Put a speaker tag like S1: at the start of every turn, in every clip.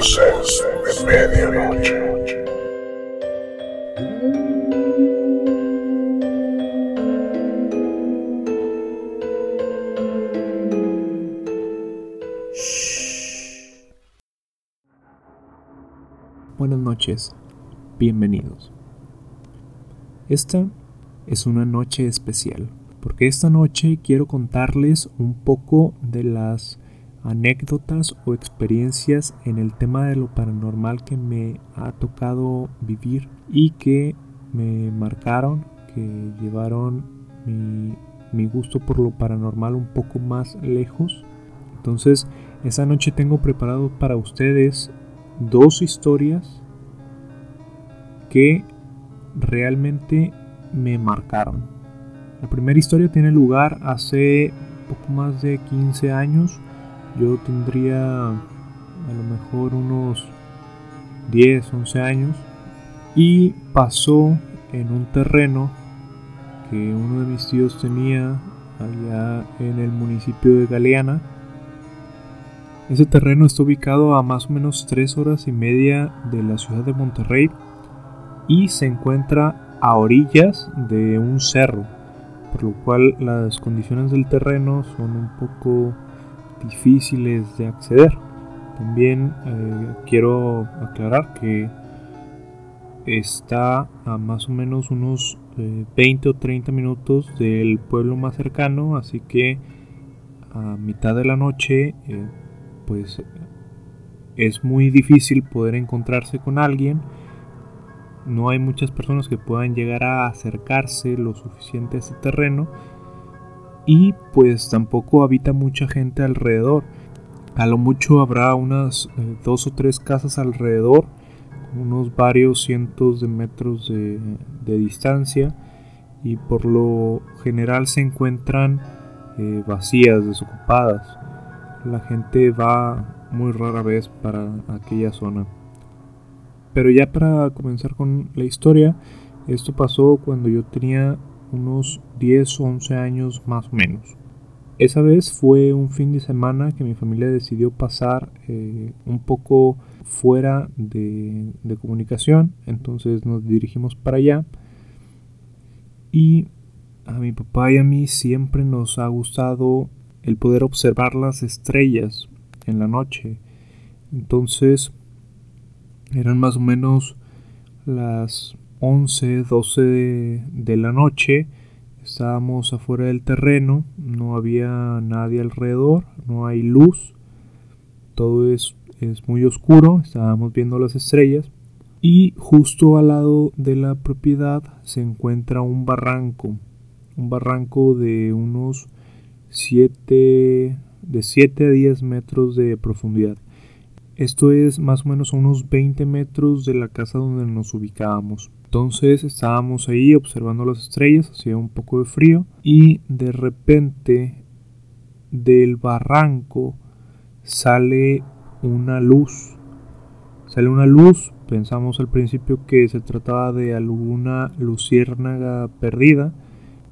S1: Voces medianoche.
S2: Buenas noches, bienvenidos. Esta es una noche especial, porque esta noche quiero contarles un poco de las anécdotas o experiencias en el tema de lo paranormal que me ha tocado vivir y que me marcaron, que llevaron mi, gusto por lo paranormal un poco más lejos. Entonces, esa noche tengo preparado para ustedes dos historias que realmente me marcaron. La primera historia tiene lugar hace poco más de 15 años yo tendría a lo mejor unos 10, 11 años y pasó en un terreno que uno de mis tíos tenía allá en el municipio de Galeana. Ese terreno está ubicado a más o menos 3 horas y media de la ciudad de Monterrey y se encuentra a orillas de un cerro, por lo cual las condiciones del terreno son un poco difíciles de acceder. También eh, quiero aclarar que está a más o menos unos 20 eh, o 30 minutos del pueblo más cercano, así que a mitad de la noche eh, pues es muy difícil poder encontrarse con alguien. No hay muchas personas que puedan llegar a acercarse lo suficiente a ese terreno y pues tampoco habita mucha gente alrededor. A lo mucho habrá unas eh, dos o tres casas alrededor, unos varios cientos de metros de, distancia y por lo general se encuentran eh, vacías, desocupadas. La gente va muy rara vez para aquella zona. Pero ya para comenzar con la historia, esto pasó cuando yo tenía unos 10 o 11 años más o menos. Esa vez fue un fin de semana que mi familia decidió pasar eh, un poco fuera de, de, comunicación, entonces nos dirigimos para allá y a mi papá y a mí siempre nos ha gustado el poder observar las estrellas en la noche. Entonces eran más o menos las 11, 12 de, la noche. Estábamos afuera del terreno, no había nadie alrededor, no hay luz, todo es, es muy oscuro, estábamos viendo las estrellas y justo al lado de la propiedad se encuentra un barranco, un barranco de unos 7 de 7 a 10 metros de profundidad. Esto es más o menos unos 20 metros de la casa donde nos ubicábamos. Entonces estábamos ahí observando las estrellas, hacía un poco de frío y de repente del barranco sale una luz. Sale una luz, pensamos al principio que se trataba de alguna luciérnaga perdida,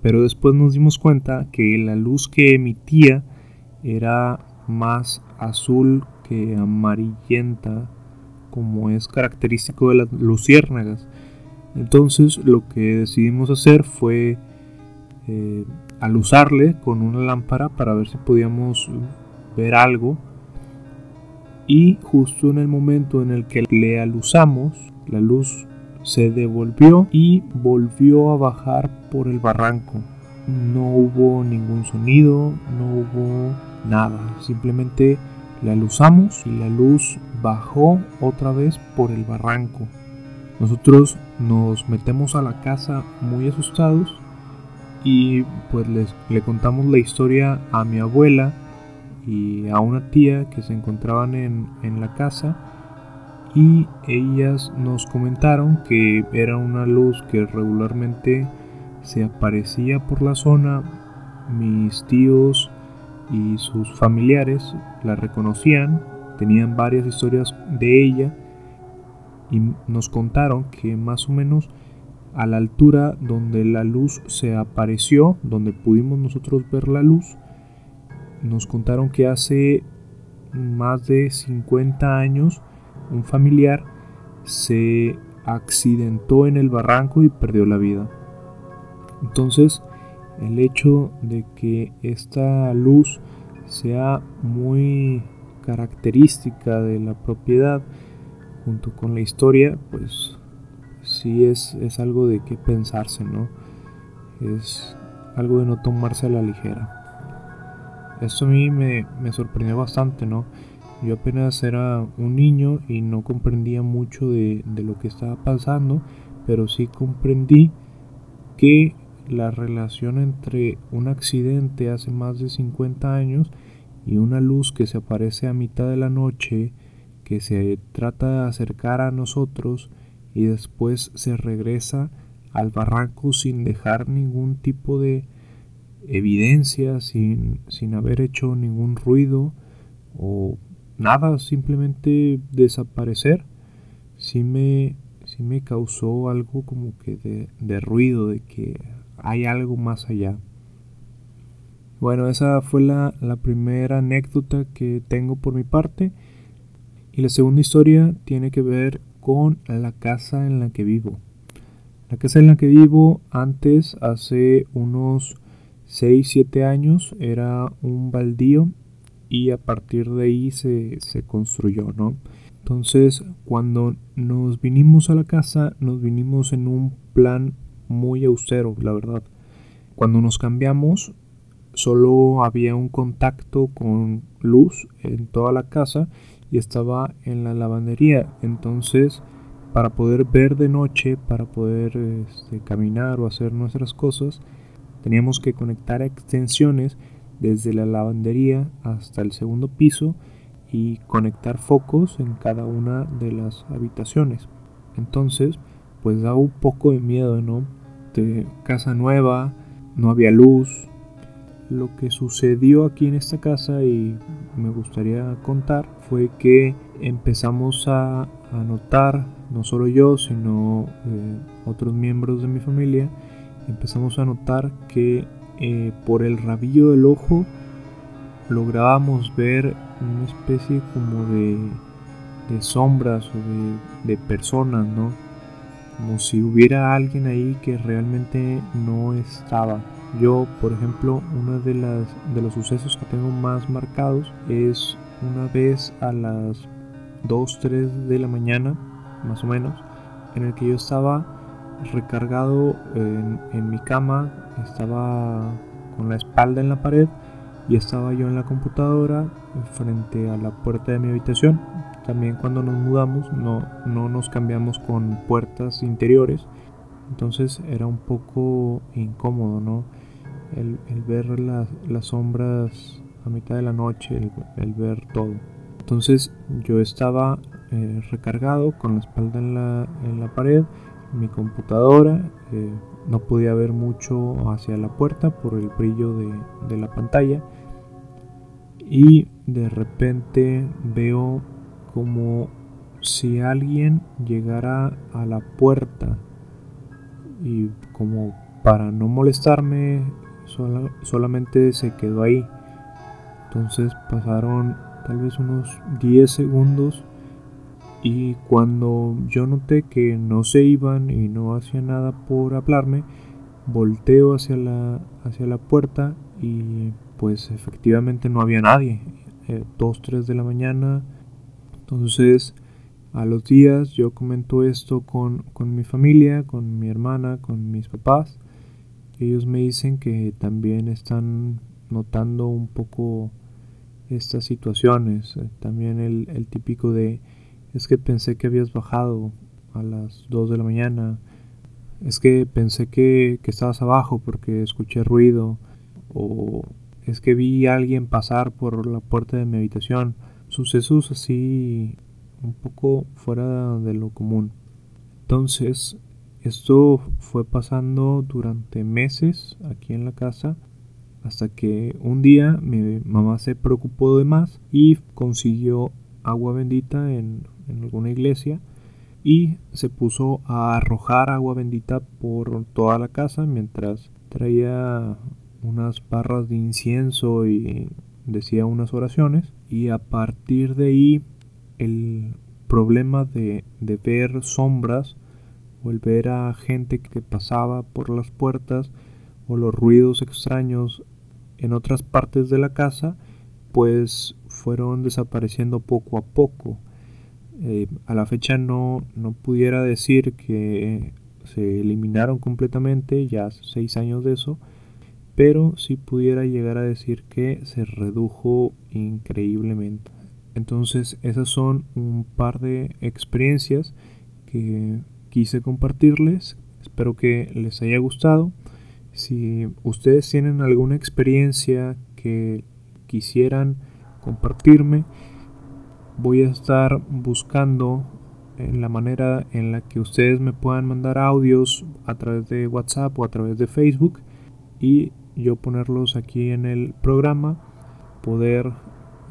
S2: pero después nos dimos cuenta que la luz que emitía era más azul que amarillenta, como es característico de las luciérnagas. Entonces lo que decidimos hacer fue eh, alusarle con una lámpara para ver si podíamos ver algo. Y justo en el momento en el que le alusamos, la luz se devolvió y volvió a bajar por el barranco. No hubo ningún sonido, no hubo nada. Simplemente le alusamos y la luz bajó otra vez por el barranco. Nosotros nos metemos a la casa muy asustados y pues les, le contamos la historia a mi abuela y a una tía que se encontraban en, en la casa y ellas nos comentaron que era una luz que regularmente se aparecía por la zona. Mis tíos y sus familiares la reconocían, tenían varias historias de ella y nos contaron que más o menos a la altura donde la luz se apareció, donde pudimos nosotros ver la luz, nos contaron que hace más de 50 años un familiar se accidentó en el barranco y perdió la vida. Entonces, el hecho de que esta luz sea muy característica de la propiedad junto con la historia, pues sí es, es algo de qué pensarse, ¿no? Es algo de no tomarse a la ligera. Esto a mí me, me sorprendió bastante, ¿no? Yo apenas era un niño y no comprendía mucho de, de lo que estaba pasando, pero sí comprendí que la relación entre un accidente hace más de 50 años y una luz que se aparece a mitad de la noche, que se trata de acercar a nosotros y después se regresa al barranco sin dejar ningún tipo de evidencia, sin, sin haber hecho ningún ruido o nada, simplemente desaparecer, sí me, sí me causó algo como que de, de ruido, de que hay algo más allá. Bueno, esa fue la, la, primera anécdota que tengo por mi parte. Y la segunda historia tiene que ver con la casa en la que vivo. La casa en la que vivo antes, hace unos 6-7 años, era un baldío y a partir de ahí se, se construyó, ¿no? Entonces, cuando nos vinimos a la casa, nos vinimos en un plan muy austero, la verdad. Cuando nos cambiamos, solo había un contacto con luz en toda la casa y estaba en la lavandería. Entonces, para poder ver de noche, para poder este, caminar o hacer nuestras cosas, teníamos que conectar extensiones desde la lavandería hasta el segundo piso y conectar focos en cada una de las habitaciones. Entonces, pues da un poco de miedo, ¿no? De casa nueva, no había luz. Lo que sucedió aquí en esta casa y me gustaría contar fue que empezamos a, notar, no solo yo, sino eh, otros miembros de mi familia, empezamos a notar que eh, por el rabillo del ojo lográbamos ver una especie como de, sombras o de, de personas, ¿no? como si hubiera alguien ahí que realmente no estaba. Yo, por ejemplo, uno de, las, de los sucesos que tengo más marcados es una vez a las 2, 3 de la mañana, más o menos, en el que yo estaba recargado en, en mi cama, estaba con la espalda en la pared y estaba yo en la computadora frente a la puerta de mi habitación también cuando nos mudamos no, no nos cambiamos con puertas interiores. Entonces era un poco incómodo, ¿no? El, ver las, sombras a mitad de la noche, el, ver todo. Entonces yo estaba eh, recargado con la espalda en la, en la pared, mi computadora, eh, no podía ver mucho hacia la puerta por el brillo de, de la pantalla y de repente veo como si alguien llegara a la puerta y como para no molestarme solamente se quedó ahí. Entonces pasaron tal vez unos 10 segundos y cuando yo noté que no se iban y no hacía nada por hablarme, volteo hacia la, hacia la puerta y pues efectivamente no había nadie. 2, eh, 3 de la mañana entonces, a los días yo comento esto con, mi familia, con mi hermana, con mis papás. Ellos me dicen que también están notando un poco estas situaciones. Eh, también el, típico de, es que pensé que habías bajado a las 2 de la mañana. Es que pensé que, que estabas abajo porque escuché ruido. O es que vi a alguien pasar por la puerta de mi habitación sucesos así un poco fuera de lo común. Entonces, esto fue pasando durante meses aquí en la casa hasta que un día mi mamá se preocupó de más y consiguió agua bendita en, en alguna iglesia y se puso a arrojar agua bendita por toda la casa mientras traía unas barras de incienso y decía unas oraciones. Y a partir de ahí el problema de, de ver sombras o el ver a gente que pasaba por las puertas o los ruidos extraños en otras partes de la casa pues fueron desapareciendo poco a poco. Eh, a la fecha no, no pudiera decir que se eliminaron completamente, ya seis años de eso, pero sí pudiera llegar a decir que se redujo increíblemente. Entonces esas son un par de experiencias que quise compartirles. Espero que les haya gustado. Si ustedes tienen alguna experiencia que quisieran compartirme, voy a estar buscando en la manera en la que ustedes me puedan mandar audios a través de WhatsApp o a través de Facebook y yo ponerlos aquí en el programa, poder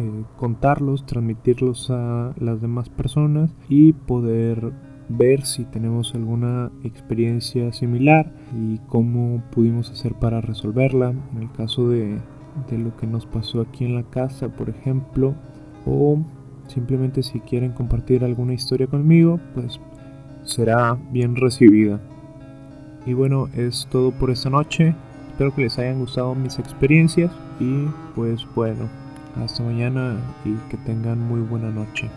S2: eh, contarlos, transmitirlos a las demás personas y poder ver si tenemos alguna experiencia similar y cómo pudimos hacer para resolverla. En el caso de, de lo que nos pasó aquí en la casa, por ejemplo, o simplemente si quieren compartir alguna historia conmigo, pues será bien recibida. Y bueno, es todo por esta noche. Espero que les hayan gustado mis experiencias y pues bueno, hasta mañana y que tengan muy buena noche.